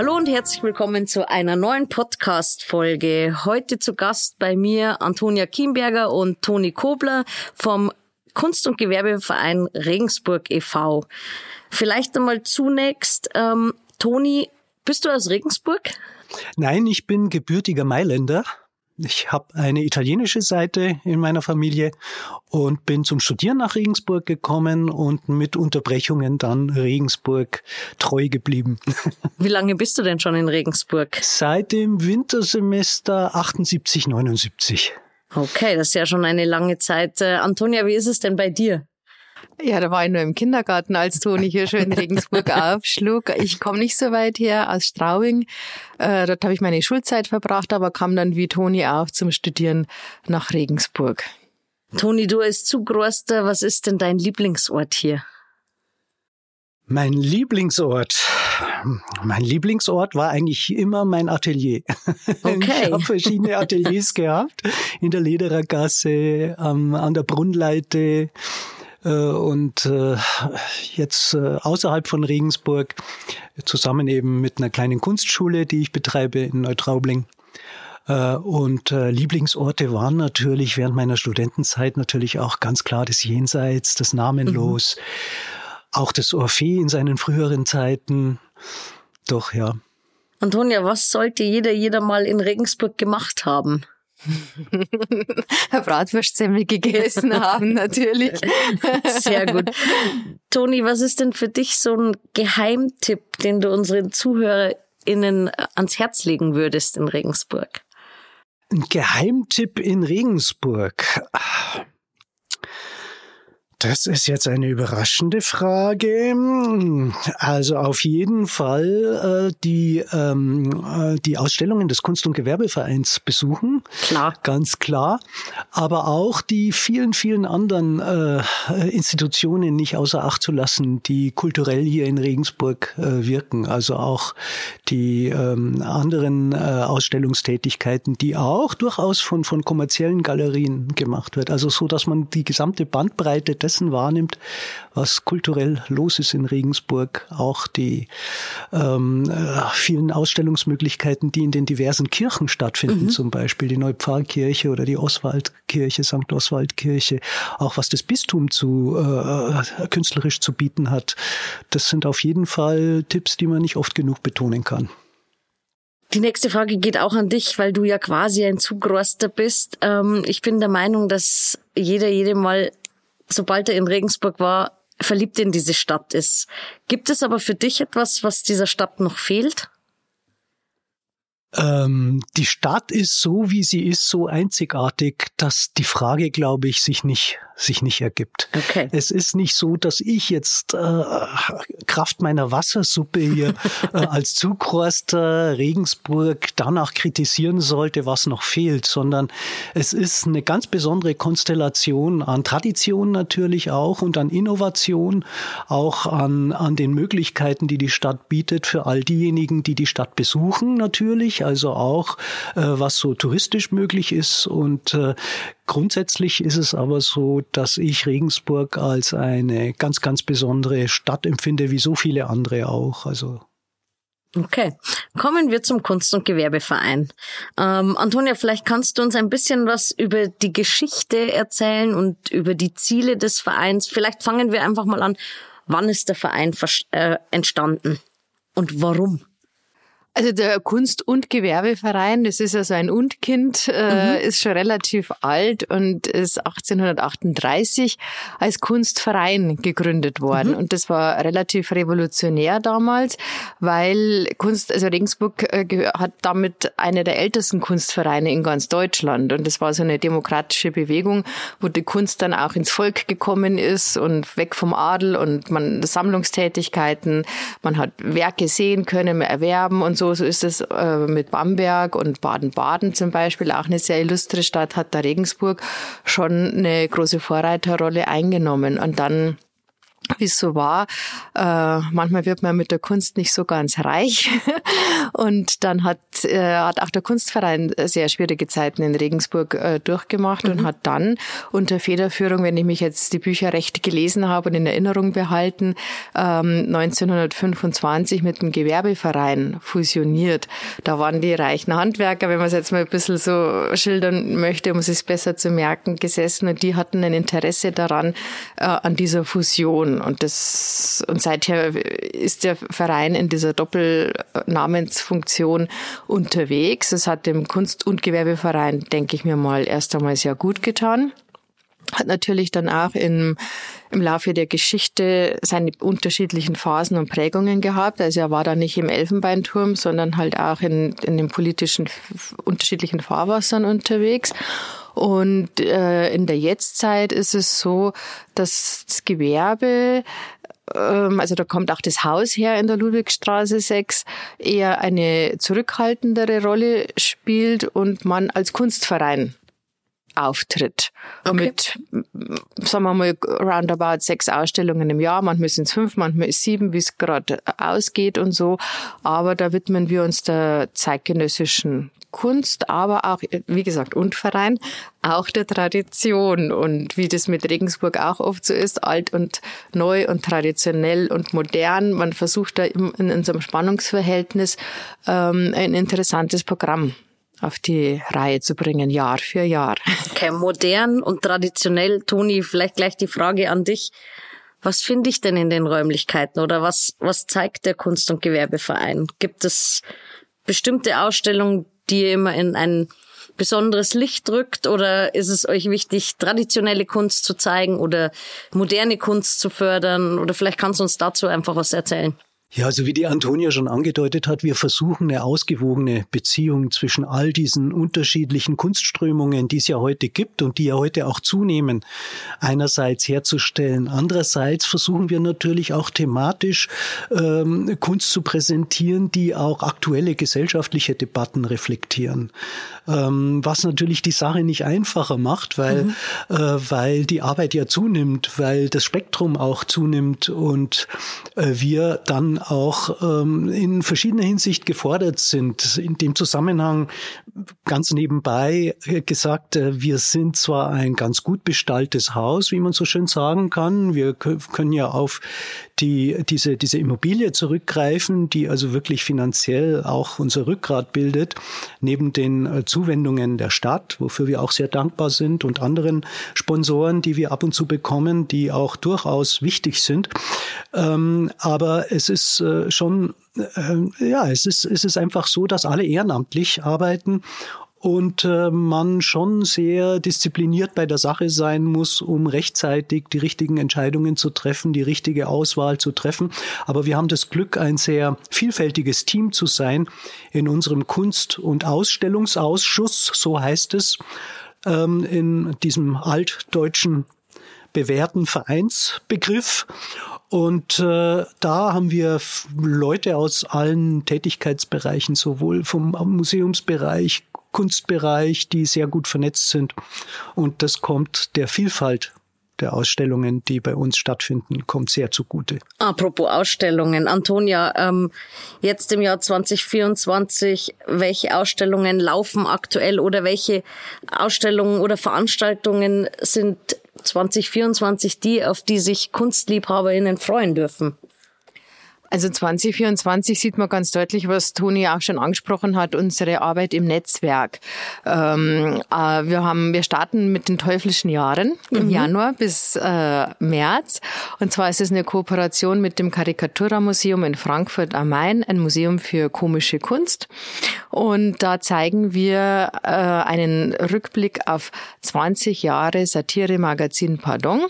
Hallo und herzlich willkommen zu einer neuen Podcast-Folge. Heute zu Gast bei mir Antonia Kienberger und Toni Kobler vom Kunst- und Gewerbeverein Regensburg e.V. Vielleicht einmal zunächst, ähm, Toni, bist du aus Regensburg? Nein, ich bin gebürtiger Mailänder. Ich habe eine italienische Seite in meiner Familie und bin zum Studieren nach Regensburg gekommen und mit Unterbrechungen dann Regensburg treu geblieben. Wie lange bist du denn schon in Regensburg? Seit dem Wintersemester 78, 79. Okay, das ist ja schon eine lange Zeit. Äh, Antonia, wie ist es denn bei dir? Ja, da war ich nur im Kindergarten, als Toni hier schön in Regensburg aufschlug. Ich komme nicht so weit her aus Straubing. Äh, dort habe ich meine Schulzeit verbracht, aber kam dann wie Toni auch zum Studieren nach Regensburg. Toni, du als Zugroster, was ist denn dein Lieblingsort hier? Mein Lieblingsort. Mein Lieblingsort war eigentlich immer mein Atelier. Okay. Ich habe verschiedene Ateliers gehabt. In der Lederergasse, ähm, an der Brunnleite, und äh, jetzt äh, außerhalb von Regensburg zusammen eben mit einer kleinen Kunstschule, die ich betreibe in Neutraubling. Und Lieblingsorte waren natürlich während meiner Studentenzeit natürlich auch ganz klar das Jenseits, das Namenlos, mhm. auch das Orphee in seinen früheren Zeiten. Doch, ja. Antonia, was sollte jeder, jeder mal in Regensburg gemacht haben? Bratwurstsemmel gegessen haben, natürlich. Sehr gut. Toni, was ist denn für dich so ein Geheimtipp, den du unseren ZuhörerInnen ans Herz legen würdest in Regensburg? Ein Geheimtipp in Regensburg. Das ist jetzt eine überraschende Frage. Also auf jeden Fall äh, die, ähm, äh, die Ausstellungen des Kunst- und Gewerbevereins besuchen. Klar. Ganz klar. Aber auch die vielen, vielen anderen äh, Institutionen nicht außer Acht zu lassen, die kulturell hier in Regensburg äh, wirken. Also auch die ähm, anderen äh, Ausstellungstätigkeiten, die auch durchaus von, von kommerziellen Galerien gemacht wird. Also so, dass man die gesamte Bandbreite des dessen wahrnimmt, was kulturell los ist in Regensburg, auch die ähm, äh, vielen Ausstellungsmöglichkeiten, die in den diversen Kirchen stattfinden, mhm. zum Beispiel die Neupfarrkirche oder die Oswaldkirche, St. Oswaldkirche, auch was das Bistum zu äh, künstlerisch zu bieten hat. Das sind auf jeden Fall Tipps, die man nicht oft genug betonen kann. Die nächste Frage geht auch an dich, weil du ja quasi ein Zugroster bist. Ähm, ich bin der Meinung, dass jeder, jede mal sobald er in Regensburg war, verliebt in diese Stadt ist. Gibt es aber für dich etwas, was dieser Stadt noch fehlt? Ähm, die Stadt ist so, wie sie ist, so einzigartig, dass die Frage, glaube ich, sich nicht sich nicht ergibt. Okay. Es ist nicht so, dass ich jetzt äh, Kraft meiner Wassersuppe hier äh, als Zugroster Regensburg danach kritisieren sollte, was noch fehlt, sondern es ist eine ganz besondere Konstellation an Tradition natürlich auch und an Innovation, auch an, an den Möglichkeiten, die die Stadt bietet für all diejenigen, die die Stadt besuchen natürlich, also auch äh, was so touristisch möglich ist und äh, Grundsätzlich ist es aber so, dass ich Regensburg als eine ganz, ganz besondere Stadt empfinde, wie so viele andere auch. Also Okay, kommen wir zum Kunst- und Gewerbeverein. Ähm, Antonia, vielleicht kannst du uns ein bisschen was über die Geschichte erzählen und über die Ziele des Vereins. Vielleicht fangen wir einfach mal an. Wann ist der Verein äh, entstanden und warum? Also der Kunst- und Gewerbeverein, das ist also ein Und-Kind, äh, mhm. ist schon relativ alt und ist 1838 als Kunstverein gegründet worden. Mhm. Und das war relativ revolutionär damals, weil Kunst, also Regensburg äh, hat damit eine der ältesten Kunstvereine in ganz Deutschland. Und das war so eine demokratische Bewegung, wo die Kunst dann auch ins Volk gekommen ist und weg vom Adel und man Sammlungstätigkeiten, man hat Werke sehen können, erwerben und so, so ist es äh, mit Bamberg und Baden-Baden zum Beispiel, auch eine sehr illustre Stadt, hat da Regensburg schon eine große Vorreiterrolle eingenommen. Und dann wie es so war. Äh, manchmal wird man mit der Kunst nicht so ganz reich. und dann hat, äh, hat auch der Kunstverein sehr schwierige Zeiten in Regensburg äh, durchgemacht mhm. und hat dann unter Federführung, wenn ich mich jetzt die Bücher recht gelesen habe und in Erinnerung behalten, ähm, 1925 mit dem Gewerbeverein fusioniert. Da waren die reichen Handwerker, wenn man es jetzt mal ein bisschen so schildern möchte, um es sich besser zu merken, gesessen und die hatten ein Interesse daran, äh, an dieser Fusion. Und das, und seither ist der Verein in dieser Doppelnamensfunktion unterwegs. Es hat dem Kunst- und Gewerbeverein, denke ich mir mal, erst einmal sehr gut getan hat natürlich dann auch im, im Laufe der Geschichte seine unterschiedlichen Phasen und Prägungen gehabt. Also er war da nicht im Elfenbeinturm, sondern halt auch in, in den politischen unterschiedlichen Fahrwassern unterwegs. Und äh, in der Jetztzeit ist es so, dass das Gewerbe ähm, also da kommt auch das Haus her in der Ludwigstraße 6, eher eine zurückhaltendere Rolle spielt und man als Kunstverein auftritt. Okay. Mit, sagen wir mal, roundabout sechs Ausstellungen im Jahr. Manchmal sind es fünf, manchmal ist sieben, wie es gerade ausgeht und so. Aber da widmen wir uns der zeitgenössischen Kunst, aber auch, wie gesagt, und Verein, auch der Tradition. Und wie das mit Regensburg auch oft so ist, alt und neu und traditionell und modern. Man versucht da in, in unserem Spannungsverhältnis ähm, ein interessantes Programm auf die Reihe zu bringen, Jahr für Jahr. Okay, modern und traditionell. Toni, vielleicht gleich die Frage an dich. Was finde ich denn in den Räumlichkeiten oder was, was zeigt der Kunst- und Gewerbeverein? Gibt es bestimmte Ausstellungen, die ihr immer in ein besonderes Licht drückt oder ist es euch wichtig, traditionelle Kunst zu zeigen oder moderne Kunst zu fördern? Oder vielleicht kannst du uns dazu einfach was erzählen. Ja, also wie die Antonia schon angedeutet hat, wir versuchen eine ausgewogene Beziehung zwischen all diesen unterschiedlichen Kunstströmungen, die es ja heute gibt und die ja heute auch zunehmen, einerseits herzustellen. Andererseits versuchen wir natürlich auch thematisch ähm, Kunst zu präsentieren, die auch aktuelle gesellschaftliche Debatten reflektieren. Ähm, was natürlich die Sache nicht einfacher macht, weil, mhm. äh, weil die Arbeit ja zunimmt, weil das Spektrum auch zunimmt und äh, wir dann auch ähm, in verschiedener Hinsicht gefordert sind. In dem Zusammenhang ganz nebenbei gesagt, äh, wir sind zwar ein ganz gut bestalltes Haus, wie man so schön sagen kann. Wir können ja auf die, diese, diese Immobilie zurückgreifen, die also wirklich finanziell auch unser Rückgrat bildet, neben den äh, Zuwendungen der Stadt, wofür wir auch sehr dankbar sind und anderen Sponsoren, die wir ab und zu bekommen, die auch durchaus wichtig sind. Ähm, aber es ist äh, schon, äh, ja, es ist, es ist einfach so, dass alle ehrenamtlich arbeiten und äh, man schon sehr diszipliniert bei der Sache sein muss, um rechtzeitig die richtigen Entscheidungen zu treffen, die richtige Auswahl zu treffen. Aber wir haben das Glück, ein sehr vielfältiges Team zu sein in unserem Kunst- und Ausstellungsausschuss, so heißt es, ähm, in diesem altdeutschen bewährten Vereinsbegriff. Und äh, da haben wir Leute aus allen Tätigkeitsbereichen, sowohl vom Museumsbereich, Kunstbereich, die sehr gut vernetzt sind. Und das kommt der Vielfalt der Ausstellungen, die bei uns stattfinden, kommt sehr zugute. Apropos Ausstellungen, Antonia, ähm, jetzt im Jahr 2024, welche Ausstellungen laufen aktuell oder welche Ausstellungen oder Veranstaltungen sind 2024 die, auf die sich KunstliebhaberInnen freuen dürfen? Also 2024 sieht man ganz deutlich, was Toni auch schon angesprochen hat, unsere Arbeit im Netzwerk. Ähm, äh, wir haben, wir starten mit den teuflischen Jahren im mhm. Januar bis äh, März. Und zwar ist es eine Kooperation mit dem Karikatura-Museum in Frankfurt am Main, ein Museum für komische Kunst. Und da zeigen wir äh, einen Rückblick auf 20 Jahre Satire-Magazin Pardon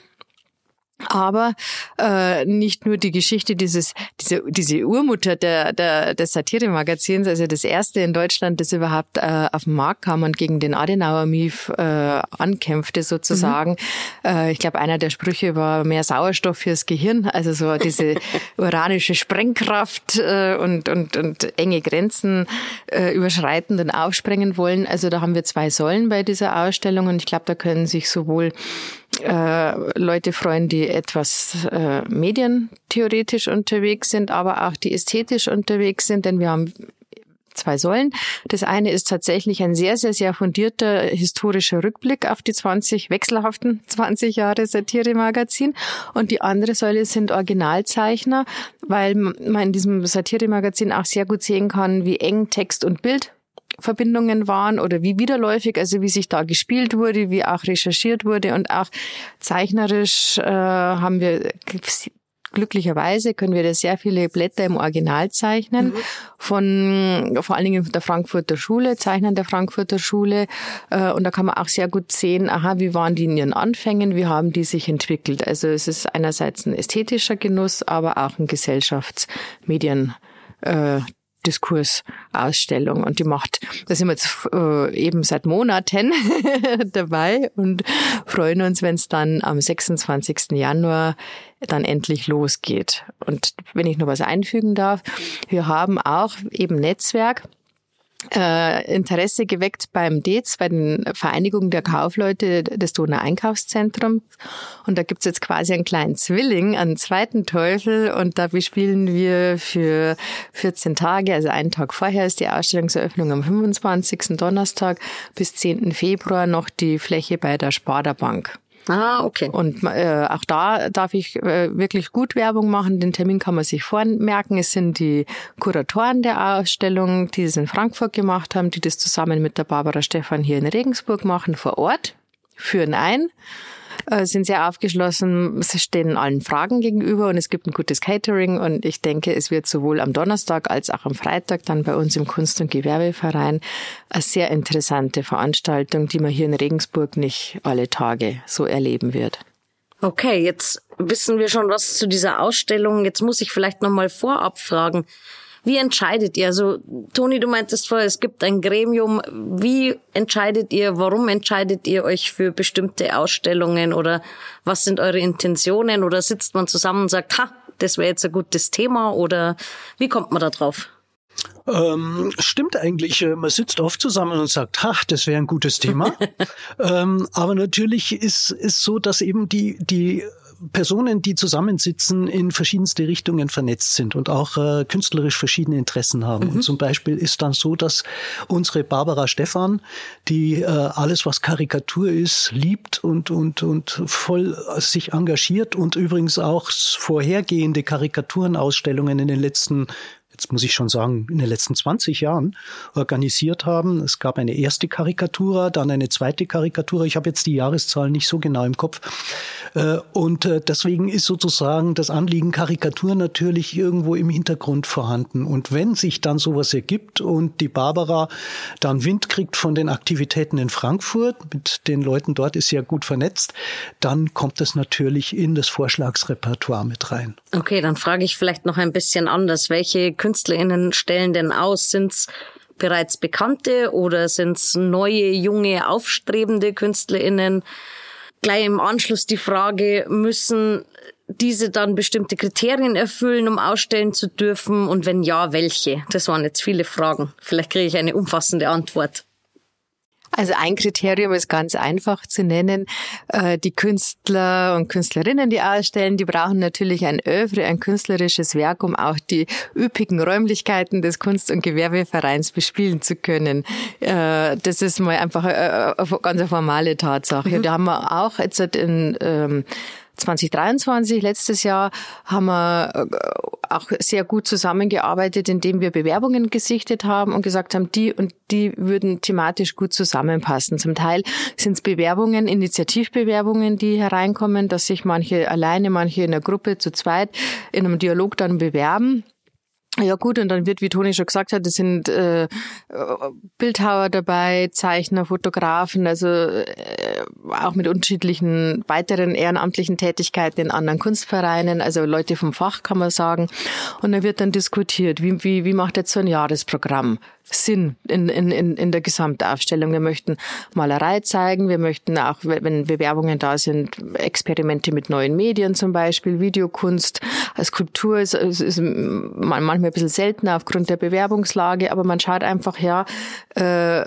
aber äh, nicht nur die Geschichte dieses diese diese Urmutter der der des Satire-Magazins, also das erste in Deutschland, das überhaupt äh, auf den Markt kam und gegen den Adenauer Mief äh, ankämpfte sozusagen. Mhm. Äh, ich glaube, einer der Sprüche war mehr Sauerstoff fürs Gehirn, also so diese uranische Sprengkraft äh, und und und enge Grenzen äh, überschreiten und aufsprengen wollen. Also da haben wir zwei Säulen bei dieser Ausstellung und ich glaube, da können sich sowohl äh, Leute freuen, die etwas äh, medientheoretisch unterwegs sind, aber auch die ästhetisch unterwegs sind, denn wir haben zwei Säulen. Das eine ist tatsächlich ein sehr, sehr, sehr fundierter historischer Rückblick auf die 20 wechselhaften 20 Jahre Satire-Magazin. Und die andere Säule sind Originalzeichner, weil man in diesem Satire-Magazin auch sehr gut sehen kann, wie eng Text und Bild Verbindungen waren oder wie widerläufig, also wie sich da gespielt wurde, wie auch recherchiert wurde und auch zeichnerisch äh, haben wir glücklicherweise können wir da sehr viele Blätter im Original zeichnen mhm. von vor allen Dingen der Frankfurter Schule, Zeichnern der Frankfurter Schule äh, und da kann man auch sehr gut sehen, aha, wie waren die in ihren Anfängen, wie haben die sich entwickelt. Also es ist einerseits ein ästhetischer Genuss, aber auch ein Gesellschaftsmedien äh, Diskursausstellung und die macht, da sind wir jetzt äh, eben seit Monaten dabei und freuen uns, wenn es dann am 26. Januar dann endlich losgeht. Und wenn ich noch was einfügen darf, wir haben auch eben Netzwerk äh, Interesse geweckt beim DEZ, bei den Vereinigungen der Kaufleute des Donau-Einkaufszentrums. Und da gibt's jetzt quasi einen kleinen Zwilling, einen zweiten Teufel. Und da bespielen wir für 14 Tage, also einen Tag vorher ist die Ausstellungseröffnung am 25. Donnerstag bis 10. Februar noch die Fläche bei der Sparda Bank. Ah, okay. Und äh, auch da darf ich äh, wirklich gut Werbung machen. Den Termin kann man sich vormerken. Es sind die Kuratoren der Ausstellung, die es in Frankfurt gemacht haben, die das zusammen mit der Barbara Stefan hier in Regensburg machen, vor Ort, führen ein äh, sind sehr aufgeschlossen, sie stehen allen Fragen gegenüber und es gibt ein gutes Catering und ich denke, es wird sowohl am Donnerstag als auch am Freitag dann bei uns im Kunst- und Gewerbeverein eine sehr interessante Veranstaltung, die man hier in Regensburg nicht alle Tage so erleben wird. Okay, jetzt wissen wir schon was zu dieser Ausstellung. Jetzt muss ich vielleicht noch mal vorab fragen. Wie entscheidet ihr? Also, Toni, du meintest vorher, es gibt ein Gremium. Wie entscheidet ihr? Warum entscheidet ihr euch für bestimmte Ausstellungen oder was sind eure Intentionen? Oder sitzt man zusammen und sagt, ha, das wäre jetzt ein gutes Thema oder wie kommt man da drauf? Ähm, stimmt eigentlich. Äh, man sitzt oft zusammen und sagt, ha, das wäre ein gutes Thema. ähm, aber natürlich ist ist so, dass eben die die Personen, die zusammensitzen, in verschiedenste Richtungen vernetzt sind und auch äh, künstlerisch verschiedene Interessen haben. Mhm. Und zum Beispiel ist dann so, dass unsere Barbara Stephan, die äh, alles, was Karikatur ist, liebt und, und, und voll sich engagiert und übrigens auch vorhergehende Karikaturenausstellungen in den letzten jetzt muss ich schon sagen, in den letzten 20 Jahren organisiert haben. Es gab eine erste Karikatura, dann eine zweite Karikatura. Ich habe jetzt die Jahreszahlen nicht so genau im Kopf. Äh, und äh, deswegen ist sozusagen das Anliegen Karikatur natürlich irgendwo im Hintergrund vorhanden. Und wenn sich dann sowas ergibt und die Barbara dann Wind kriegt von den Aktivitäten in Frankfurt, mit den Leuten dort ist sie ja gut vernetzt, dann kommt das natürlich in das Vorschlagsrepertoire mit rein. Okay, dann frage ich vielleicht noch ein bisschen anders. Welche KünstlerInnen stellen denn aus? Sind's bereits bekannte oder sind's neue, junge, aufstrebende KünstlerInnen? gleich im Anschluss die Frage, müssen diese dann bestimmte Kriterien erfüllen, um ausstellen zu dürfen? Und wenn ja, welche? Das waren jetzt viele Fragen. Vielleicht kriege ich eine umfassende Antwort. Also ein Kriterium ist ganz einfach zu nennen. Äh, die Künstler und Künstlerinnen, die ausstellen, die brauchen natürlich ein Övre, ein künstlerisches Werk, um auch die üppigen Räumlichkeiten des Kunst- und Gewerbevereins bespielen zu können. Äh, das ist mal einfach eine ganz formale Tatsache. Mhm. Da haben wir auch jetzt in ähm, 2023, letztes Jahr, haben wir äh, auch sehr gut zusammengearbeitet, indem wir Bewerbungen gesichtet haben und gesagt haben, die und die würden thematisch gut zusammenpassen. Zum Teil sind es Bewerbungen, Initiativbewerbungen, die hereinkommen, dass sich manche alleine, manche in der Gruppe zu zweit in einem Dialog dann bewerben. Ja gut, und dann wird, wie Toni schon gesagt hat, es sind äh, Bildhauer dabei, Zeichner, Fotografen, also äh, auch mit unterschiedlichen weiteren ehrenamtlichen Tätigkeiten in anderen Kunstvereinen, also Leute vom Fach kann man sagen. Und da wird dann diskutiert, wie, wie, wie macht jetzt so ein Jahresprogramm? Sinn in, in, in, in der Gesamtaufstellung. Wir möchten Malerei zeigen, wir möchten auch, wenn Bewerbungen da sind, Experimente mit neuen Medien zum Beispiel, Videokunst, Skulptur ist, ist, ist manchmal ein bisschen seltener aufgrund der Bewerbungslage, aber man schaut einfach, ja, äh,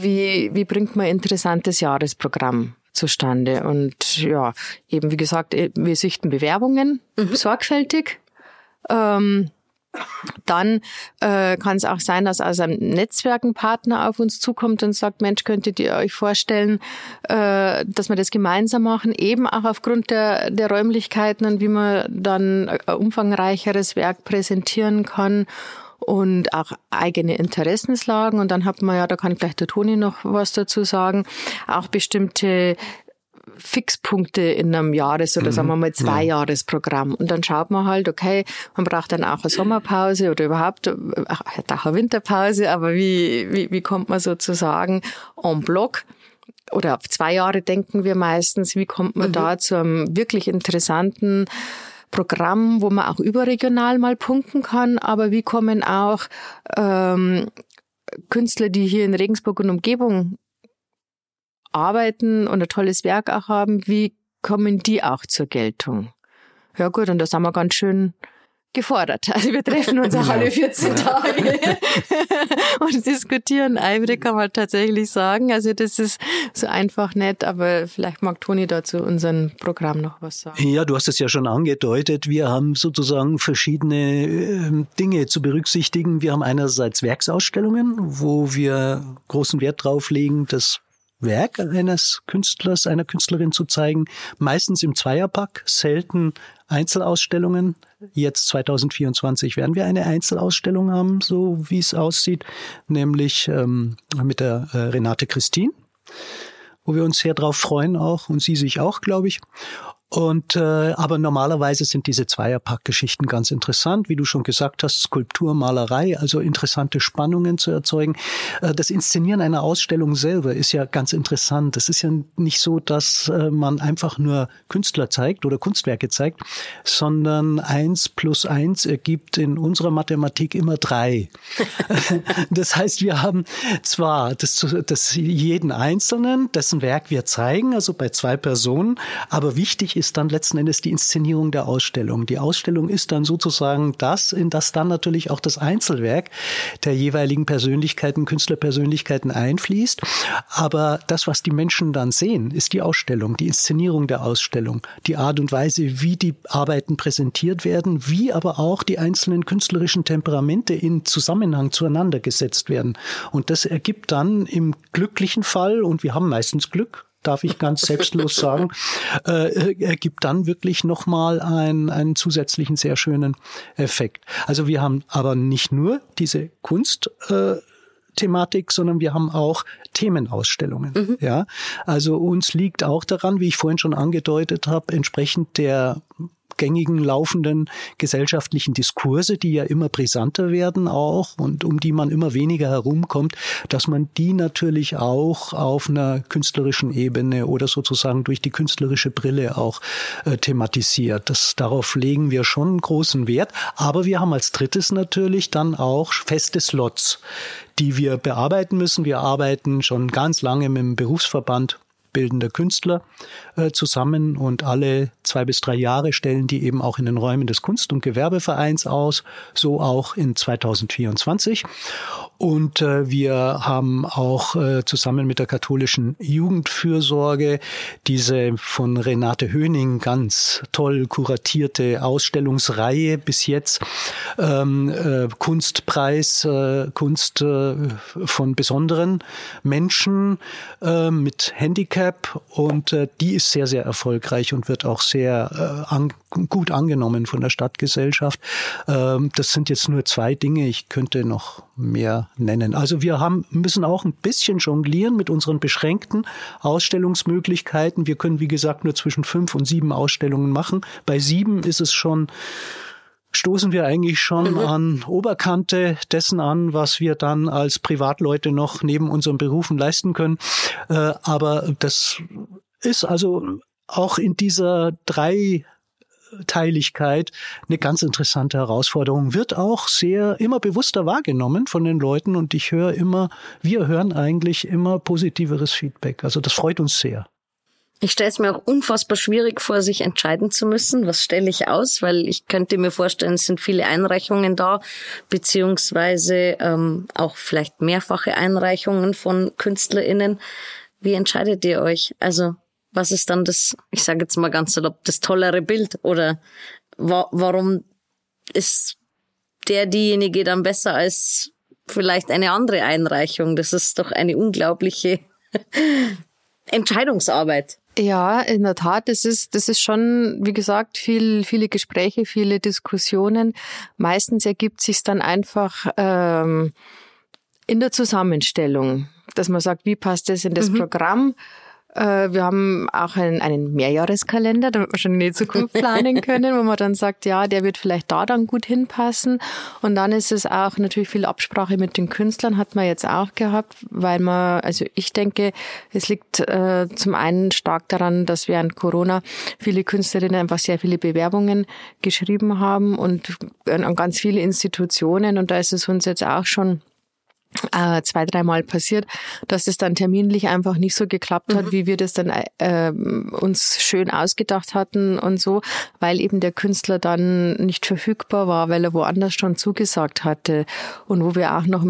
wie, wie bringt man interessantes Jahresprogramm zustande. Und ja, eben wie gesagt, äh, wir sichten Bewerbungen mhm. sorgfältig. Ähm, dann äh, kann es auch sein, dass aus einem Netzwerk ein Partner auf uns zukommt und sagt, Mensch, könntet ihr euch vorstellen, äh, dass wir das gemeinsam machen, eben auch aufgrund der, der Räumlichkeiten und wie man dann ein umfangreicheres Werk präsentieren kann und auch eigene Interessenslagen. Und dann hat man ja, da kann gleich der Toni noch was dazu sagen, auch bestimmte Fixpunkte in einem Jahres- oder mhm. sagen wir mal zwei Jahresprogramm. Und dann schaut man halt, okay, man braucht dann auch eine Sommerpause oder überhaupt auch eine Winterpause, aber wie, wie, wie kommt man sozusagen en bloc? Oder auf zwei Jahre denken wir meistens, wie kommt man mhm. da zu einem wirklich interessanten Programm, wo man auch überregional mal punkten kann, aber wie kommen auch ähm, Künstler, die hier in Regensburg und Umgebung arbeiten und ein tolles Werk auch haben, wie kommen die auch zur Geltung? Ja gut, und da sind wir ganz schön gefordert. Also wir treffen uns auch alle 14 Tage und diskutieren eifrig, kann man tatsächlich sagen. Also das ist so einfach nett, aber vielleicht mag Toni dazu unserem Programm noch was sagen. Ja, du hast es ja schon angedeutet. Wir haben sozusagen verschiedene äh, Dinge zu berücksichtigen. Wir haben einerseits Werksausstellungen, wo wir großen Wert drauf legen, dass Werk eines Künstlers, einer Künstlerin zu zeigen, meistens im Zweierpack, selten Einzelausstellungen. Jetzt 2024 werden wir eine Einzelausstellung haben, so wie es aussieht, nämlich ähm, mit der äh, Renate Christine, wo wir uns sehr drauf freuen auch und sie sich auch, glaube ich. Und äh, aber normalerweise sind diese Zweierpack-Geschichten ganz interessant, wie du schon gesagt hast, Skulptur, Malerei, also interessante Spannungen zu erzeugen. Äh, das Inszenieren einer Ausstellung selber ist ja ganz interessant. Es ist ja nicht so, dass äh, man einfach nur Künstler zeigt oder Kunstwerke zeigt, sondern eins plus eins ergibt in unserer Mathematik immer drei. das heißt, wir haben zwar das, das jeden Einzelnen, dessen Werk wir zeigen, also bei zwei Personen, aber wichtig ist dann letzten Endes die Inszenierung der Ausstellung. Die Ausstellung ist dann sozusagen das, in das dann natürlich auch das Einzelwerk der jeweiligen Persönlichkeiten, Künstlerpersönlichkeiten einfließt. Aber das, was die Menschen dann sehen, ist die Ausstellung, die Inszenierung der Ausstellung, die Art und Weise, wie die Arbeiten präsentiert werden, wie aber auch die einzelnen künstlerischen Temperamente in Zusammenhang zueinander gesetzt werden. Und das ergibt dann im glücklichen Fall, und wir haben meistens Glück, darf ich ganz selbstlos sagen, äh, ergibt dann wirklich nochmal einen, einen zusätzlichen sehr schönen Effekt. Also wir haben aber nicht nur diese Kunst, äh, Thematik, sondern wir haben auch Themenausstellungen. Mhm. Ja, also uns liegt auch daran, wie ich vorhin schon angedeutet habe, entsprechend der gängigen laufenden gesellschaftlichen Diskurse, die ja immer brisanter werden auch und um die man immer weniger herumkommt, dass man die natürlich auch auf einer künstlerischen Ebene oder sozusagen durch die künstlerische Brille auch äh, thematisiert. Das, darauf legen wir schon großen Wert. Aber wir haben als drittes natürlich dann auch feste Slots, die wir bearbeiten müssen. Wir arbeiten schon ganz lange mit dem Berufsverband bildender Künstler äh, zusammen und alle zwei bis drei Jahre stellen die eben auch in den Räumen des Kunst- und Gewerbevereins aus, so auch in 2024. Und äh, wir haben auch äh, zusammen mit der katholischen Jugendfürsorge diese von Renate Höning ganz toll kuratierte Ausstellungsreihe bis jetzt ähm, äh, Kunstpreis, äh, Kunst äh, von besonderen Menschen äh, mit Handicap und äh, die ist sehr, sehr erfolgreich und wird auch sehr äh, an, gut angenommen von der Stadtgesellschaft. Ähm, das sind jetzt nur zwei Dinge. Ich könnte noch mehr nennen. Also wir haben, müssen auch ein bisschen jonglieren mit unseren beschränkten Ausstellungsmöglichkeiten. Wir können, wie gesagt, nur zwischen fünf und sieben Ausstellungen machen. Bei sieben ist es schon stoßen wir eigentlich schon mhm. an Oberkante dessen an, was wir dann als Privatleute noch neben unseren Berufen leisten können. Äh, aber das ist also auch in dieser drei Teiligkeit eine ganz interessante Herausforderung. Wird auch sehr immer bewusster wahrgenommen von den Leuten und ich höre immer, wir hören eigentlich immer positiveres Feedback. Also das freut uns sehr. Ich stelle es mir auch unfassbar schwierig vor, sich entscheiden zu müssen. Was stelle ich aus? Weil ich könnte mir vorstellen, es sind viele Einreichungen da, beziehungsweise ähm, auch vielleicht mehrfache Einreichungen von KünstlerInnen. Wie entscheidet ihr euch? Also was ist dann das, ich sage jetzt mal ganz salopp, das tollere Bild? Oder wa warum ist der diejenige dann besser als vielleicht eine andere Einreichung? Das ist doch eine unglaubliche Entscheidungsarbeit. Ja, in der Tat, das ist, das ist schon, wie gesagt, viel, viele Gespräche, viele Diskussionen. Meistens ergibt sich dann einfach ähm, in der Zusammenstellung, dass man sagt, wie passt das in das mhm. Programm? Äh, wir haben auch einen, einen Mehrjahreskalender, damit wir schon in die Zukunft planen können, wo man dann sagt, ja, der wird vielleicht da dann gut hinpassen. Und dann ist es auch natürlich viel Absprache mit den Künstlern, hat man jetzt auch gehabt, weil man, also ich denke, es liegt äh, zum einen stark daran, dass während Corona viele Künstlerinnen einfach sehr viele Bewerbungen geschrieben haben und an ganz viele Institutionen. Und da ist es uns jetzt auch schon äh, zwei, dreimal passiert, dass es dann terminlich einfach nicht so geklappt hat, mhm. wie wir das dann äh, uns schön ausgedacht hatten und so, weil eben der Künstler dann nicht verfügbar war, weil er woanders schon zugesagt hatte und wo wir auch noch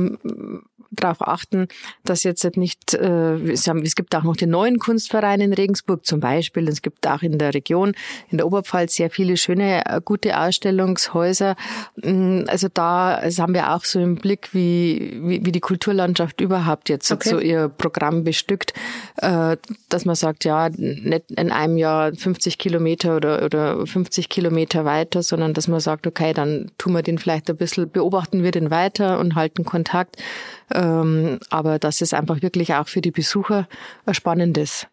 darauf achten, dass jetzt nicht, äh, es gibt auch noch den neuen Kunstverein in Regensburg zum Beispiel, es gibt auch in der Region, in der Oberpfalz sehr viele schöne, äh, gute Ausstellungshäuser. Mm, also da also haben wir auch so im Blick, wie, wie, wie die Kulturlandschaft überhaupt jetzt okay. so ihr Programm bestückt, äh, dass man sagt, ja, nicht in einem Jahr 50 Kilometer oder, oder 50 Kilometer weiter, sondern dass man sagt, okay, dann tun wir den vielleicht ein bisschen, beobachten wir den weiter und halten Kontakt aber dass es einfach wirklich auch für die Besucher ein spannendes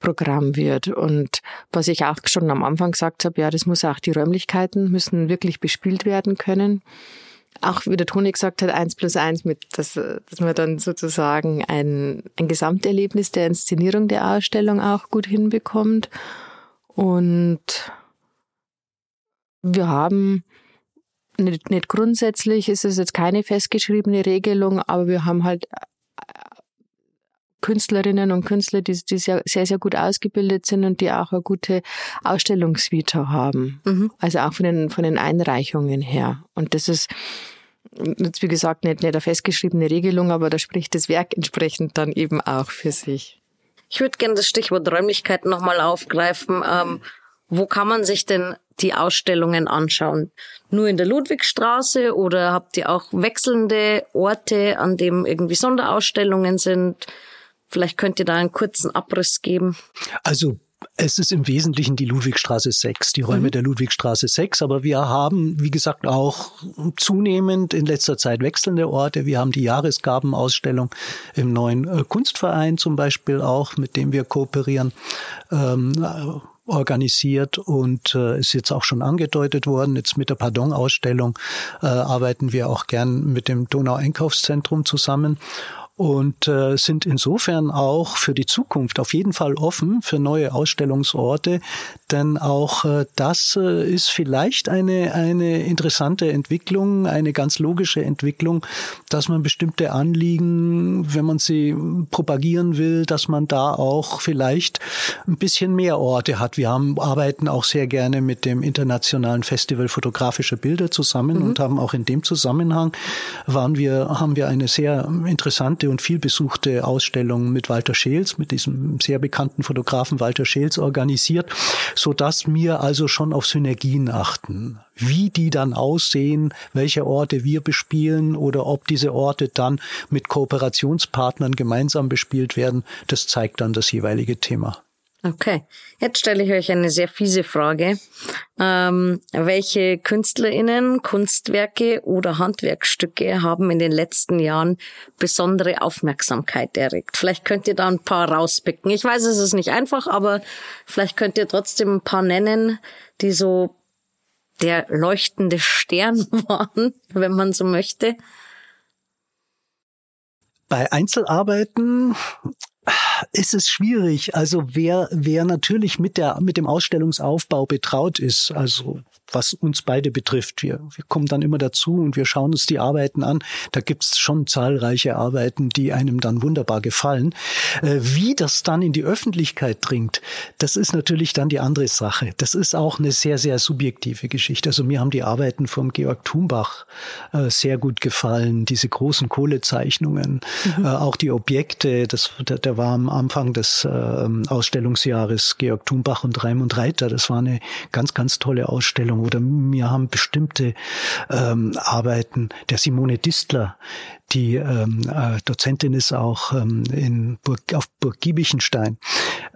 Programm wird. Und was ich auch schon am Anfang gesagt habe, ja, das muss auch die Räumlichkeiten müssen wirklich bespielt werden können. Auch wie der Toni gesagt hat, eins plus eins mit, dass, dass man dann sozusagen ein, ein Gesamterlebnis der Inszenierung der Ausstellung auch gut hinbekommt. Und wir haben nicht, nicht grundsätzlich ist es jetzt keine festgeschriebene Regelung, aber wir haben halt äh, Künstlerinnen und Künstler, die, die sehr, sehr, sehr gut ausgebildet sind und die auch eine gute Ausstellungsvita haben. Mhm. Also auch von den, von den Einreichungen her. Und das ist, jetzt wie gesagt, nicht, nicht eine festgeschriebene Regelung, aber da spricht das Werk entsprechend dann eben auch für sich. Ich würde gerne das Stichwort Räumlichkeiten nochmal aufgreifen. Ähm, wo kann man sich denn die Ausstellungen anschauen? Nur in der Ludwigstraße oder habt ihr auch wechselnde Orte, an dem irgendwie Sonderausstellungen sind? Vielleicht könnt ihr da einen kurzen Abriss geben. Also es ist im Wesentlichen die Ludwigstraße 6, die Räume mhm. der Ludwigstraße 6, aber wir haben, wie gesagt, auch zunehmend in letzter Zeit wechselnde Orte. Wir haben die Jahresgabenausstellung im neuen äh, Kunstverein zum Beispiel auch, mit dem wir kooperieren. Ähm, organisiert und äh, ist jetzt auch schon angedeutet worden. Jetzt mit der Pardon-Ausstellung äh, arbeiten wir auch gern mit dem Donau-Einkaufszentrum zusammen und äh, sind insofern auch für die Zukunft auf jeden Fall offen für neue Ausstellungsorte, denn auch äh, das äh, ist vielleicht eine, eine interessante Entwicklung, eine ganz logische Entwicklung, dass man bestimmte Anliegen, wenn man sie propagieren will, dass man da auch vielleicht ein bisschen mehr Orte hat. Wir haben, arbeiten auch sehr gerne mit dem Internationalen Festival Fotografische Bilder zusammen mhm. und haben auch in dem Zusammenhang waren wir, haben wir eine sehr interessante und vielbesuchte Ausstellung mit Walter Scheels, mit diesem sehr bekannten Fotografen Walter Scheels organisiert, so dass wir also schon auf Synergien achten. Wie die dann aussehen, welche Orte wir bespielen oder ob diese Orte dann mit Kooperationspartnern gemeinsam bespielt werden, das zeigt dann das jeweilige Thema. Okay, jetzt stelle ich euch eine sehr fiese Frage. Ähm, welche KünstlerInnen, Kunstwerke oder Handwerkstücke haben in den letzten Jahren besondere Aufmerksamkeit erregt? Vielleicht könnt ihr da ein paar rauspicken. Ich weiß, es ist nicht einfach, aber vielleicht könnt ihr trotzdem ein paar nennen, die so der leuchtende Stern waren, wenn man so möchte. Bei Einzelarbeiten ist es schwierig. Also wer, wer natürlich mit der, mit dem Ausstellungsaufbau betraut ist, also was uns beide betrifft. Wir, wir kommen dann immer dazu und wir schauen uns die Arbeiten an. Da gibt's schon zahlreiche Arbeiten, die einem dann wunderbar gefallen. Äh, wie das dann in die Öffentlichkeit dringt, das ist natürlich dann die andere Sache. Das ist auch eine sehr, sehr subjektive Geschichte. Also mir haben die Arbeiten vom Georg Thumbach äh, sehr gut gefallen, diese großen Kohlezeichnungen, mhm. äh, auch die Objekte. Das, der, der war am Anfang des äh, Ausstellungsjahres Georg Thumbach und Raimund Reiter. Das war eine ganz, ganz tolle Ausstellung oder mir haben bestimmte ähm, Arbeiten der Simone Distler, die ähm, äh, Dozentin ist auch ähm, in Burg, auf Burg Giebichenstein.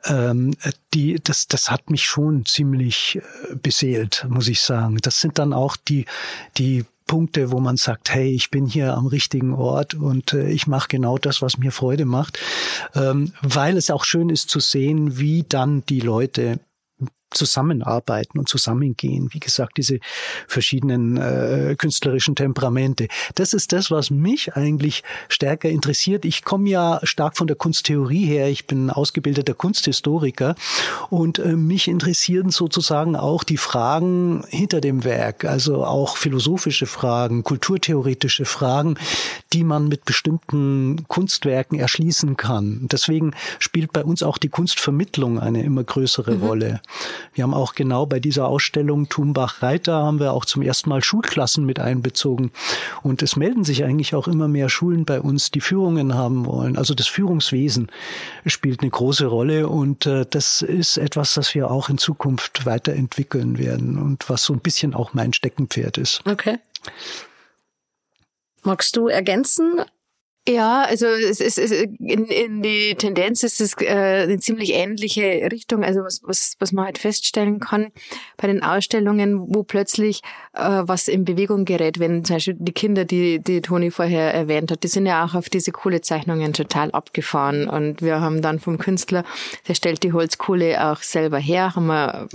Ähm, die, das, das hat mich schon ziemlich äh, beseelt, muss ich sagen. Das sind dann auch die, die Punkte, wo man sagt, hey, ich bin hier am richtigen Ort und äh, ich mache genau das, was mir Freude macht, ähm, weil es auch schön ist zu sehen, wie dann die Leute zusammenarbeiten und zusammengehen. Wie gesagt, diese verschiedenen äh, künstlerischen Temperamente. Das ist das, was mich eigentlich stärker interessiert. Ich komme ja stark von der Kunsttheorie her. Ich bin ausgebildeter Kunsthistoriker und äh, mich interessieren sozusagen auch die Fragen hinter dem Werk, also auch philosophische Fragen, kulturtheoretische Fragen, die man mit bestimmten Kunstwerken erschließen kann. Deswegen spielt bei uns auch die Kunstvermittlung eine immer größere mhm. Rolle. Wir haben auch genau bei dieser Ausstellung Thumbach-Reiter haben wir auch zum ersten Mal Schulklassen mit einbezogen. Und es melden sich eigentlich auch immer mehr Schulen bei uns, die Führungen haben wollen. Also das Führungswesen spielt eine große Rolle und äh, das ist etwas, das wir auch in Zukunft weiterentwickeln werden und was so ein bisschen auch mein Steckenpferd ist. Okay. Magst du ergänzen? Ja, also es ist, es ist in, in die Tendenz ist es äh, eine ziemlich ähnliche Richtung. Also was, was, was man halt feststellen kann bei den Ausstellungen, wo plötzlich äh, was in Bewegung gerät, wenn zum Beispiel die Kinder, die die Toni vorher erwähnt hat, die sind ja auch auf diese Kohlezeichnungen total abgefahren. Und wir haben dann vom Künstler, der stellt die Holzkohle auch selber her, haben wir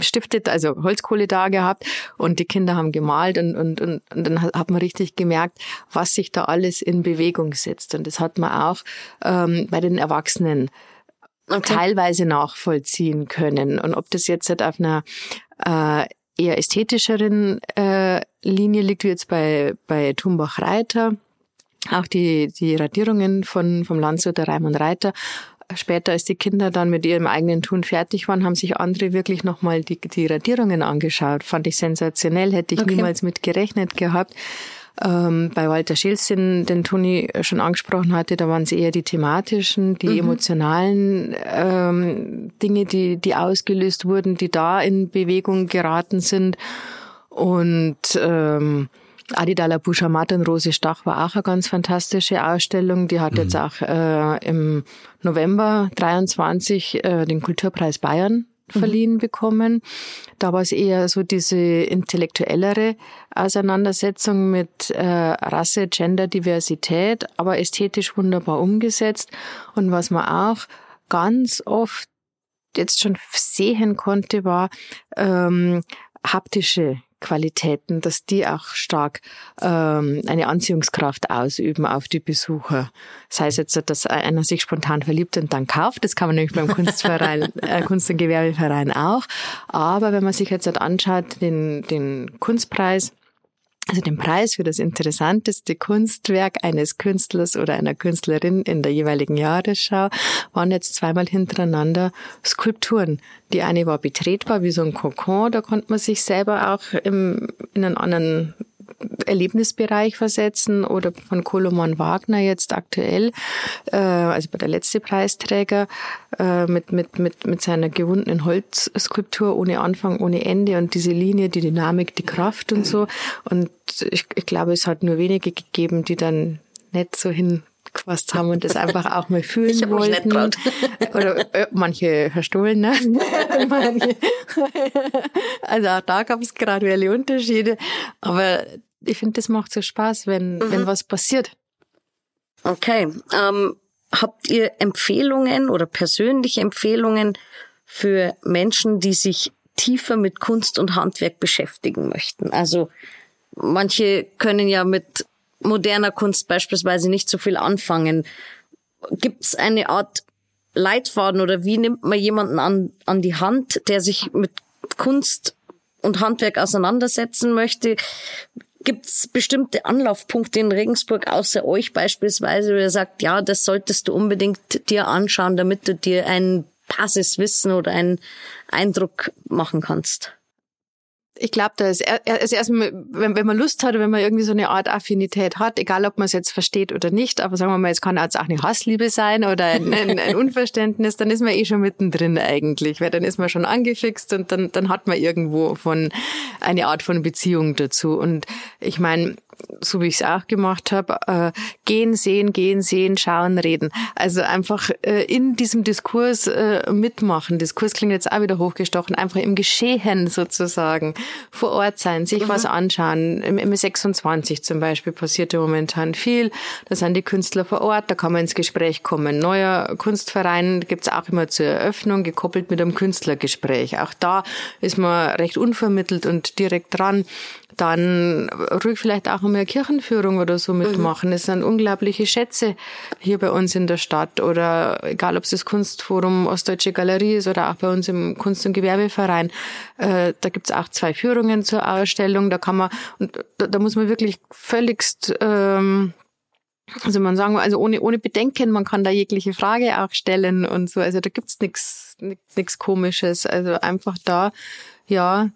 stiftet, also Holzkohle da gehabt und die Kinder haben gemalt und, und, und, und dann hat man richtig gemerkt, was sich da alles in Bewegung setzt. Und das hat man auch ähm, bei den Erwachsenen okay. teilweise nachvollziehen können. Und ob das jetzt halt auf einer äh, eher ästhetischeren äh, Linie liegt, wie jetzt bei, bei Tumbach-Reiter, auch die, die Radierungen von, vom Landshuter Raimund Reiter später, als die Kinder dann mit ihrem eigenen Tun fertig waren, haben sich andere wirklich nochmal die, die Radierungen angeschaut. Fand ich sensationell, hätte ich okay. niemals mit gerechnet gehabt. Ähm, bei Walter Schilz, den, den Toni schon angesprochen hatte, da waren es eher die thematischen, die mhm. emotionalen ähm, Dinge, die, die ausgelöst wurden, die da in Bewegung geraten sind. Und ähm, Adidala Buscha Rose Stach war auch eine ganz fantastische Ausstellung. Die hat mhm. jetzt auch äh, im November 23 äh, den Kulturpreis Bayern mhm. verliehen mhm. bekommen. Da war es eher so diese intellektuellere Auseinandersetzung mit äh, Rasse, Gender, Diversität, aber ästhetisch wunderbar umgesetzt. Und was man auch ganz oft jetzt schon sehen konnte, war ähm, haptische Qualitäten, dass die auch stark ähm, eine Anziehungskraft ausüben auf die Besucher. Das heißt jetzt, dass einer sich spontan verliebt und dann kauft. Das kann man nämlich beim Kunstverein, äh, Kunst- und Gewerbeverein auch. Aber wenn man sich jetzt anschaut, den, den Kunstpreis, also den Preis für das interessanteste Kunstwerk eines Künstlers oder einer Künstlerin in der jeweiligen Jahresschau waren jetzt zweimal hintereinander Skulpturen. Die eine war betretbar wie so ein Kokon, da konnte man sich selber auch im, in einen anderen Erlebnisbereich versetzen oder von Koloman Wagner jetzt aktuell, äh, also bei der letzte Preisträger äh, mit, mit, mit, mit seiner gewundenen Holzskulptur ohne Anfang, ohne Ende und diese Linie, die Dynamik, die Kraft und so. Und ich, ich glaube, es hat nur wenige gegeben, die dann nicht so hin gefasst haben und das einfach auch mal fühlen ich wollten. Mich Oder äh, manche verstohlen, ne? manche. also auch da gab es graduelle Unterschiede. Aber ich finde, das macht so Spaß, wenn, mhm. wenn was passiert. Okay. Ähm, habt ihr Empfehlungen oder persönliche Empfehlungen für Menschen, die sich tiefer mit Kunst und Handwerk beschäftigen möchten? Also manche können ja mit moderner Kunst beispielsweise nicht so viel anfangen. Gibt es eine Art Leitfaden oder wie nimmt man jemanden an, an die Hand, der sich mit Kunst und Handwerk auseinandersetzen möchte, Gibt es bestimmte Anlaufpunkte in Regensburg außer euch beispielsweise, wo ihr sagt, ja, das solltest du unbedingt dir anschauen, damit du dir ein Basiswissen oder einen Eindruck machen kannst? Ich glaube, da ist also erstmal, wenn, wenn man Lust hat, wenn man irgendwie so eine Art Affinität hat, egal ob man es jetzt versteht oder nicht, aber sagen wir mal, es kann jetzt auch eine Hassliebe sein oder ein, ein, ein Unverständnis, dann ist man eh schon mittendrin eigentlich, weil dann ist man schon angefixt und dann, dann hat man irgendwo von eine Art von Beziehung dazu. Und ich meine, so wie ich es auch gemacht habe, äh, gehen, sehen, gehen, sehen, schauen, reden. Also einfach äh, in diesem Diskurs äh, mitmachen. Diskurs klingt jetzt auch wieder hochgestochen. Einfach im Geschehen sozusagen vor Ort sein, sich mhm. was anschauen. Im, Im 26 zum Beispiel passiert ja momentan viel. Da sind die Künstler vor Ort, da kann man ins Gespräch kommen. Neuer Kunstverein gibt's auch immer zur Eröffnung, gekoppelt mit einem Künstlergespräch. Auch da ist man recht unvermittelt und direkt dran dann ruhig vielleicht auch einmal eine Kirchenführung oder so mitmachen. Mhm. Es sind unglaubliche Schätze hier bei uns in der Stadt oder egal, ob es das Kunstforum Ostdeutsche Galerie ist oder auch bei uns im Kunst- und Gewerbeverein. Äh, da gibt's auch zwei Führungen zur Ausstellung. Da kann man, und da, da muss man wirklich völligst ähm, also man sagen, also ohne, ohne Bedenken, man kann da jegliche Frage auch stellen und so. Also da gibt's nichts nichts komisches. Also einfach da, ja,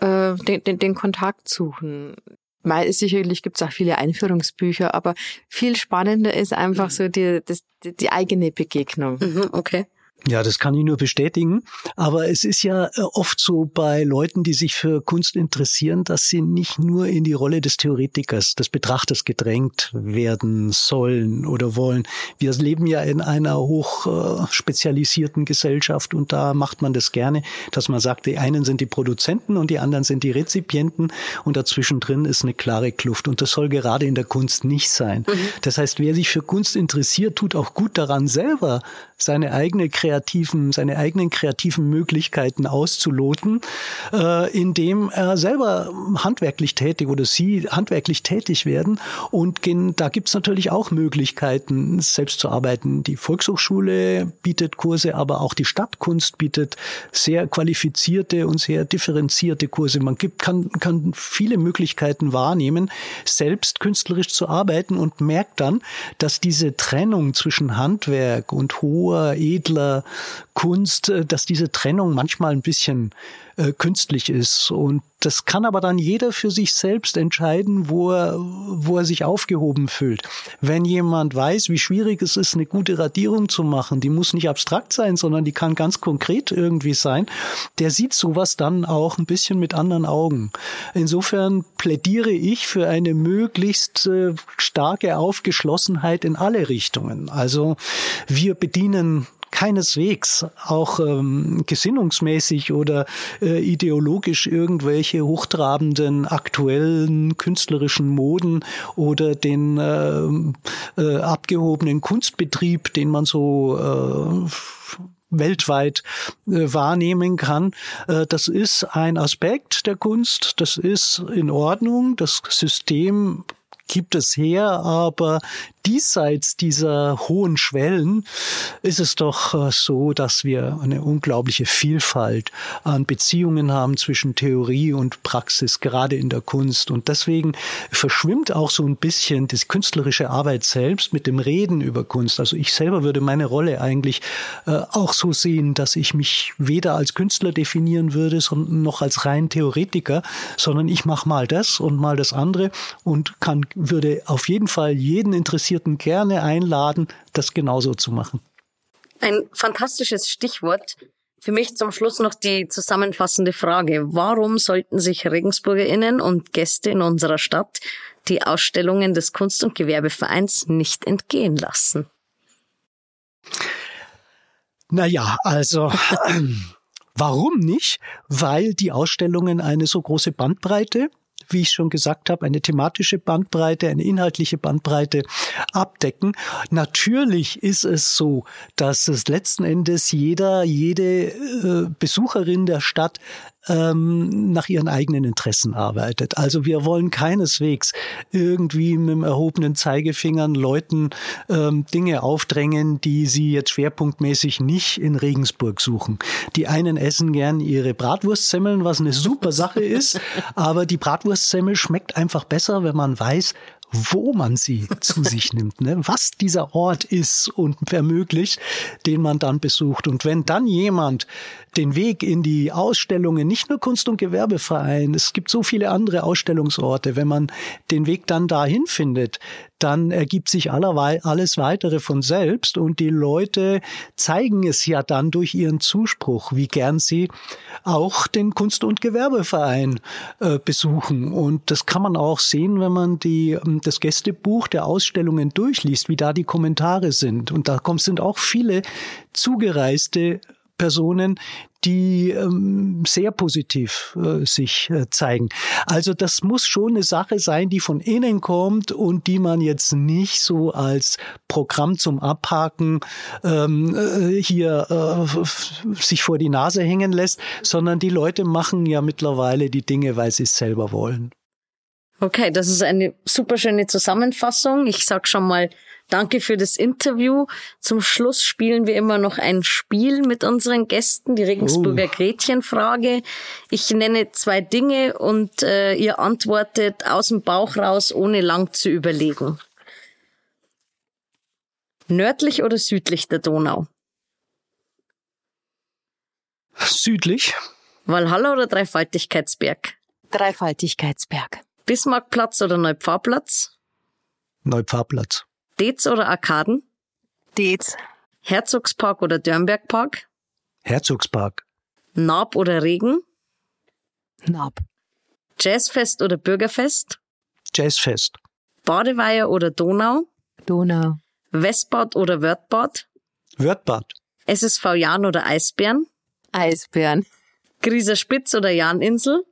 äh, den, den, den Kontakt suchen. Mal, sicherlich gibt es auch viele Einführungsbücher, aber viel spannender ist einfach so die, das, die, die eigene Begegnung. Mhm, okay. Ja, das kann ich nur bestätigen. Aber es ist ja äh, oft so bei Leuten, die sich für Kunst interessieren, dass sie nicht nur in die Rolle des Theoretikers, des Betrachters gedrängt werden sollen oder wollen. Wir leben ja in einer hoch äh, spezialisierten Gesellschaft und da macht man das gerne, dass man sagt, die einen sind die Produzenten und die anderen sind die Rezipienten und dazwischen drin ist eine klare Kluft. Und das soll gerade in der Kunst nicht sein. Mhm. Das heißt, wer sich für Kunst interessiert, tut auch gut daran, selber seine eigene kreativen, seine eigenen kreativen Möglichkeiten auszuloten, äh, indem er selber handwerklich tätig oder sie handwerklich tätig werden. Und da gibt's natürlich auch Möglichkeiten, selbst zu arbeiten. Die Volkshochschule bietet Kurse, aber auch die Stadtkunst bietet sehr qualifizierte und sehr differenzierte Kurse. Man gibt, kann, kann viele Möglichkeiten wahrnehmen, selbst künstlerisch zu arbeiten und merkt dann, dass diese Trennung zwischen Handwerk und hoher, edler Kunst, äh, dass diese Trennung manchmal ein bisschen äh, künstlich ist. Und das kann aber dann jeder für sich selbst entscheiden, wo er, wo er sich aufgehoben fühlt. Wenn jemand weiß, wie schwierig es ist, eine gute Radierung zu machen, die muss nicht abstrakt sein, sondern die kann ganz konkret irgendwie sein, der sieht sowas dann auch ein bisschen mit anderen Augen. Insofern plädiere ich für eine möglichst äh, starke Aufgeschlossenheit in alle Richtungen. Also wir bedienen keineswegs auch ähm, gesinnungsmäßig oder äh, ideologisch irgendwelche hochtrabenden aktuellen künstlerischen Moden oder den äh, äh, abgehobenen Kunstbetrieb, den man so äh, weltweit äh, wahrnehmen kann. Äh, das ist ein Aspekt der Kunst, das ist in Ordnung, das System gibt es her, aber diesseits dieser hohen Schwellen ist es doch äh, so, dass wir eine unglaubliche Vielfalt an Beziehungen haben zwischen Theorie und Praxis, gerade in der Kunst. Und deswegen verschwimmt auch so ein bisschen die künstlerische Arbeit selbst mit dem Reden über Kunst. Also ich selber würde meine Rolle eigentlich äh, auch so sehen, dass ich mich weder als Künstler definieren würde, sondern noch als rein Theoretiker, sondern ich mache mal das und mal das andere und kann, würde auf jeden Fall jeden interessieren, Interessierten gerne einladen, das genauso zu machen. Ein fantastisches Stichwort. Für mich zum Schluss noch die zusammenfassende Frage. Warum sollten sich RegensburgerInnen und Gäste in unserer Stadt die Ausstellungen des Kunst- und Gewerbevereins nicht entgehen lassen? Naja, also warum nicht? Weil die Ausstellungen eine so große Bandbreite wie ich schon gesagt habe, eine thematische Bandbreite, eine inhaltliche Bandbreite abdecken. Natürlich ist es so, dass es letzten Endes jeder, jede äh, Besucherin der Stadt ähm, nach ihren eigenen Interessen arbeitet. Also wir wollen keineswegs irgendwie mit dem erhobenen Zeigefingern Leuten ähm, Dinge aufdrängen, die sie jetzt schwerpunktmäßig nicht in Regensburg suchen. Die einen essen gern ihre Bratwurstsemmeln, was eine super Sache ist, aber die Bratwurstsemmel schmeckt einfach besser, wenn man weiß, wo man sie zu sich nimmt, ne? was dieser Ort ist und ermöglicht, den man dann besucht. Und wenn dann jemand den Weg in die Ausstellungen, nicht nur Kunst- und Gewerbeverein, es gibt so viele andere Ausstellungsorte, wenn man den Weg dann dahin findet, dann ergibt sich alles weitere von selbst und die Leute zeigen es ja dann durch ihren Zuspruch, wie gern sie auch den Kunst- und Gewerbeverein äh, besuchen. Und das kann man auch sehen, wenn man die, ähm, das Gästebuch der Ausstellungen durchliest, wie da die Kommentare sind. Und da sind auch viele zugereiste Personen, die ähm, sehr positiv äh, sich äh, zeigen. Also das muss schon eine Sache sein, die von innen kommt und die man jetzt nicht so als Programm zum Abhaken ähm, äh, hier äh, sich vor die Nase hängen lässt, sondern die Leute machen ja mittlerweile die Dinge, weil sie es selber wollen. Okay, das ist eine super schöne Zusammenfassung. Ich sag schon mal Danke für das Interview. Zum Schluss spielen wir immer noch ein Spiel mit unseren Gästen, die Regensburger oh. Gretchenfrage. Ich nenne zwei Dinge und äh, ihr antwortet aus dem Bauch raus, ohne lang zu überlegen. Nördlich oder südlich der Donau? Südlich. Walhalla oder Dreifaltigkeitsberg? Dreifaltigkeitsberg. Bismarckplatz oder Neupfarrplatz? Neupfarrplatz. Dez oder Arkaden? Dez. Herzogspark oder Dörnbergpark? Herzogspark. Naab oder Regen? Naab. Jazzfest oder Bürgerfest? Jazzfest. Badeweiher oder Donau? Donau. Westbad oder Wörthbad? Wörthbad. SSV Jan oder Eisbären? Eisbären. Grieser Spitz oder Janinsel?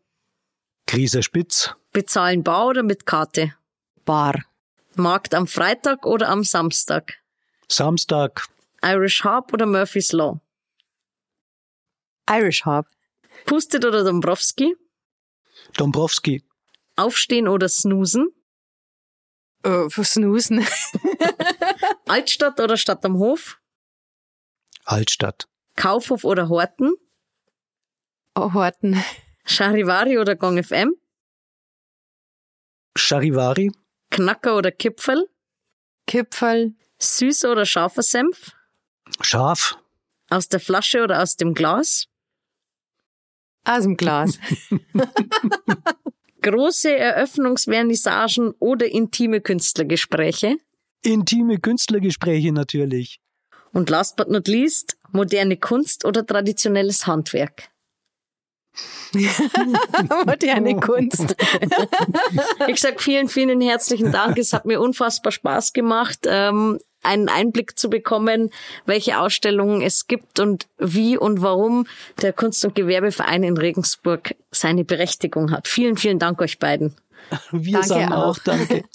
Grieser Spitz. Bezahlen bar oder mit Karte? Bar. Markt am Freitag oder am Samstag? Samstag. Irish Harp oder Murphy's Law? Irish Harp. Pustet oder Dombrowski? Dombrowski. Aufstehen oder snoosen? Für snoosen. Altstadt oder Stadt am Hof? Altstadt. Kaufhof oder Horten? Oh, Horten. Charivari oder Gong FM? Charivari. Knacker oder Kipferl? Kipferl. Süß oder scharfer Senf? Scharf. Aus der Flasche oder aus dem Glas? Aus dem Glas. Große Eröffnungsvernissagen oder intime Künstlergespräche? Intime Künstlergespräche natürlich. Und last but not least, moderne Kunst oder traditionelles Handwerk? Moderne Kunst. ich sag vielen, vielen herzlichen Dank. Es hat mir unfassbar Spaß gemacht, ähm, einen Einblick zu bekommen, welche Ausstellungen es gibt und wie und warum der Kunst- und Gewerbeverein in Regensburg seine Berechtigung hat. Vielen, vielen Dank euch beiden. Wir danke sagen auch, auch danke.